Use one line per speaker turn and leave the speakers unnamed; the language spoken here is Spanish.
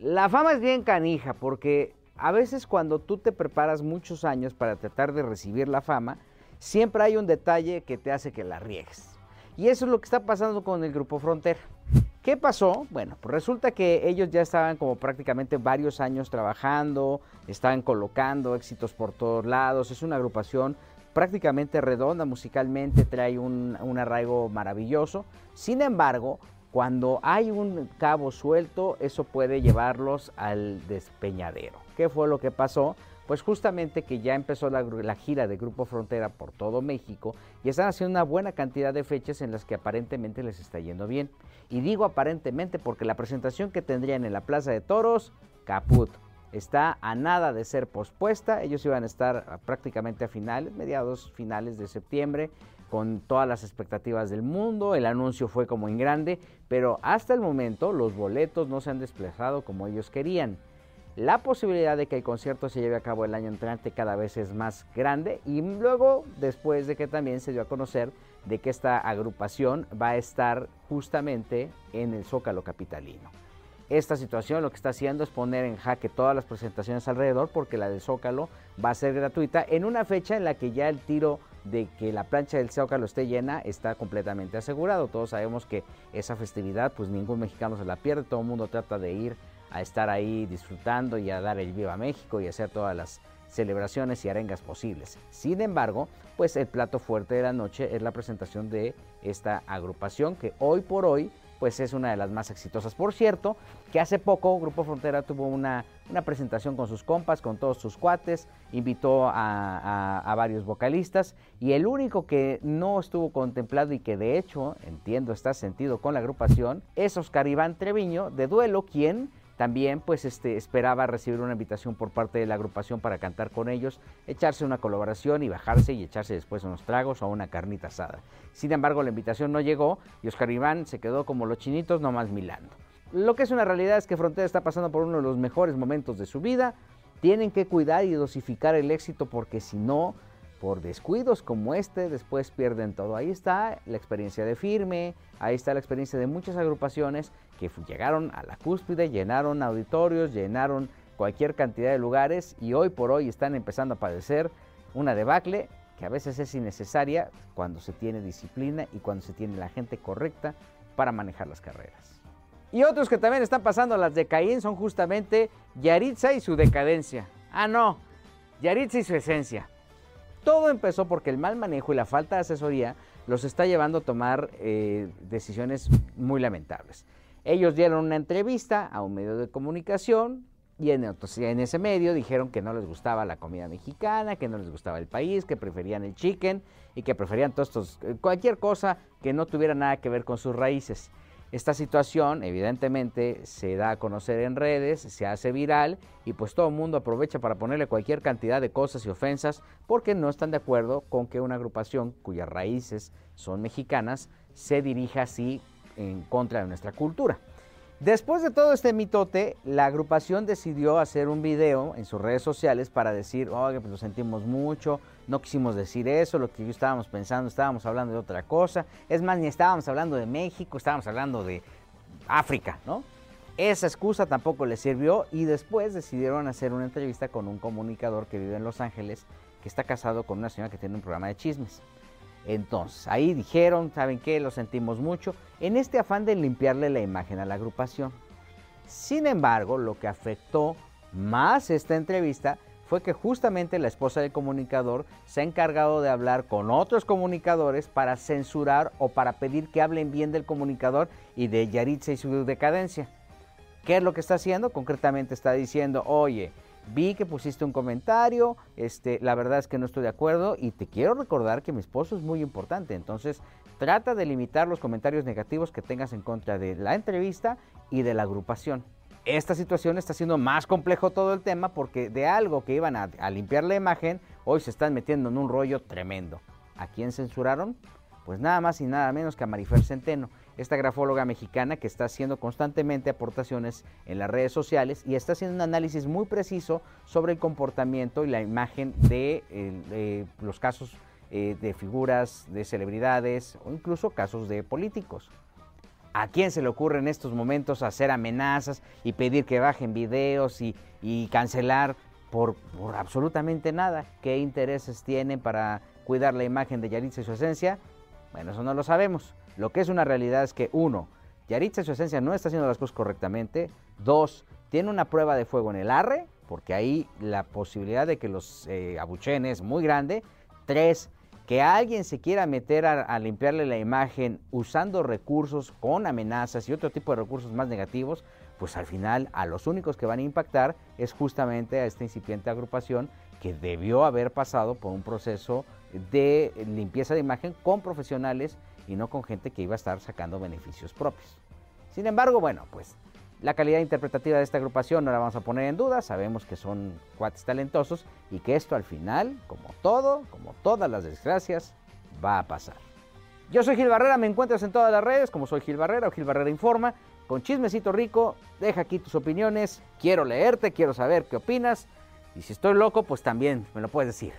La fama es bien canija porque a veces cuando tú te preparas muchos años para tratar de recibir la fama, siempre hay un detalle que te hace que la riegues. Y eso es lo que está pasando con el Grupo Frontera. ¿Qué pasó? Bueno, pues resulta que ellos ya estaban como prácticamente varios años trabajando, estaban colocando éxitos por todos lados, es una agrupación prácticamente redonda musicalmente, trae un, un arraigo maravilloso. Sin embargo, cuando hay un cabo suelto, eso puede llevarlos al despeñadero. ¿Qué fue lo que pasó? Pues justamente que ya empezó la, gira de Grupo Frontera por todo México y están haciendo una buena cantidad de fechas en las que aparentemente les está yendo bien. Y digo aparentemente porque la presentación que tendrían en la Plaza de Toros, caput, está a nada de ser pospuesta. Ellos iban a estar prácticamente a finales, mediados finales de septiembre, con todas las expectativas del mundo. El anuncio fue como en grande, pero hasta el momento los boletos no se han desplazado como ellos querían. La posibilidad de que el concierto se lleve a cabo el año entrante cada vez es más grande y luego después de que también se dio a conocer de que esta agrupación va a estar justamente en el Zócalo Capitalino. Esta situación lo que está haciendo es poner en jaque todas las presentaciones alrededor porque la del Zócalo va a ser gratuita en una fecha en la que ya el tiro de que la plancha del Zócalo esté llena está completamente asegurado. Todos sabemos que esa festividad pues ningún mexicano se la pierde, todo el mundo trata de ir a estar ahí disfrutando y a dar el viva México y hacer todas las celebraciones y arengas posibles. Sin embargo, pues el plato fuerte de la noche es la presentación de esta agrupación que hoy por hoy pues es una de las más exitosas. Por cierto, que hace poco Grupo Frontera tuvo una, presentación con sus compas, con todos sus cuates, invitó a, a, varios vocalistas y el único que no estuvo contemplado y que de hecho, entiendo, está sentido con la agrupación, es Oscar Iván Treviño de Duelo, quien también pues este, esperaba recibir una invitación por parte de la agrupación para cantar con ellos, echarse una colaboración y bajarse y echarse después unos tragos o una carnita asada. Sin embargo, la invitación no llegó y Oscar Iván se quedó como los chinitos nomás milando. Lo que es una realidad es que Frontera está pasando por uno de los mejores momentos de su vida. Tienen que cuidar y dosificar el éxito porque si no, por descuidos como este, después pierden todo. Ahí está la experiencia de Firme, ahí está la experiencia de muchas agrupaciones que llegaron a la cúspide, llenaron auditorios, llenaron cualquier cantidad de lugares y hoy por hoy están empezando a padecer una debacle que a veces es innecesaria cuando se tiene disciplina y cuando se tiene la gente correcta para manejar las carreras. Y otros que también están pasando las de Caín son justamente Yaritza y su decadencia. Ah, no, Yaritza y su esencia. Todo empezó porque el mal manejo y la falta de asesoría los está llevando a tomar eh, decisiones muy lamentables. Ellos dieron una entrevista a un medio de comunicación y en, ese medio dijeron que no les gustaba la comida mexicana, que no les gustaba el país, que preferían el chicken y que preferían todos estos, eh, cualquier cosa que no tuviera nada que ver con sus raíces. Esta situación evidentemente se da a conocer en redes, se hace viral y pues todo el mundo aprovecha para ponerle cualquier cantidad de cosas y ofensas porque no están de acuerdo con que una agrupación cuyas raíces son mexicanas se dirija así en contra de nuestra cultura. Después de todo este mitote, la agrupación decidió hacer un video en sus redes sociales para decir, oye, pues lo sentimos mucho, no quisimos decir eso, lo que estábamos pensando, estábamos hablando de otra cosa. Es más, ni estábamos hablando de México, estábamos hablando de África, ¿no? Esa excusa tampoco les sirvió y después decidieron hacer una entrevista con un comunicador que vive en Los Ángeles, que está casado con una señora que tiene un programa de chismes. Entonces, ahí dijeron, ¿saben qué? Lo sentimos mucho, en este afán de limpiarle la imagen a la agrupación. Sin embargo, lo que afectó más esta entrevista fue que justamente la esposa del comunicador se ha encargado de hablar con otros comunicadores para censurar o para pedir que hablen bien del comunicador y de Yaritza y su decadencia. ¿Qué es lo que está haciendo? Concretamente está diciendo, oye, vi que pusiste un comentario, este, la verdad es que no estoy de acuerdo y te quiero recordar que mi esposo es muy importante, entonces trata de limitar los comentarios negativos que tengas en contra de la entrevista y de la agrupación. Esta situación está haciendo más complejo todo el tema porque de algo que iban a, a limpiar la imagen, hoy se están metiendo en un rollo tremendo. ¿A quién censuraron? Pues nada más y nada menos que a Marifer Centeno esta grafóloga mexicana que está haciendo constantemente aportaciones en las redes sociales y está haciendo un análisis muy preciso sobre el comportamiento y la imagen de, los casos eh, de figuras, de celebridades o incluso casos de políticos. ¿A quién se le ocurre en estos momentos hacer amenazas y pedir que bajen videos y, cancelar por, por, absolutamente nada? ¿Qué intereses tienen para cuidar la imagen de Yaritza y su esencia? Bueno, eso no lo sabemos. Lo que es una realidad es que, uno, Yaritza y su esencia no está haciendo las cosas correctamente. Dos, tiene una prueba de fuego en el arre, porque ahí la posibilidad de que los eh, es muy grande. Tres, que alguien se quiera meter a, limpiarle la imagen usando recursos con amenazas y otro tipo de recursos más negativos, pues al final a los únicos que van a impactar es justamente a esta incipiente agrupación que debió haber pasado por un proceso de limpieza de imagen con profesionales y no con gente que iba a estar sacando beneficios propios. Sin embargo, bueno, pues la calidad interpretativa de esta agrupación no la vamos a poner en duda, sabemos que son cuates talentosos y que esto al final, como todo, como todas las desgracias, va a pasar. Yo soy Gil Barrera, me encuentras en todas las redes como soy Gil Barrera o Gil Barrera Informa, con chismecito rico, deja aquí tus opiniones, quiero leerte, quiero saber qué opinas y si estoy loco, pues también me lo puedes decir.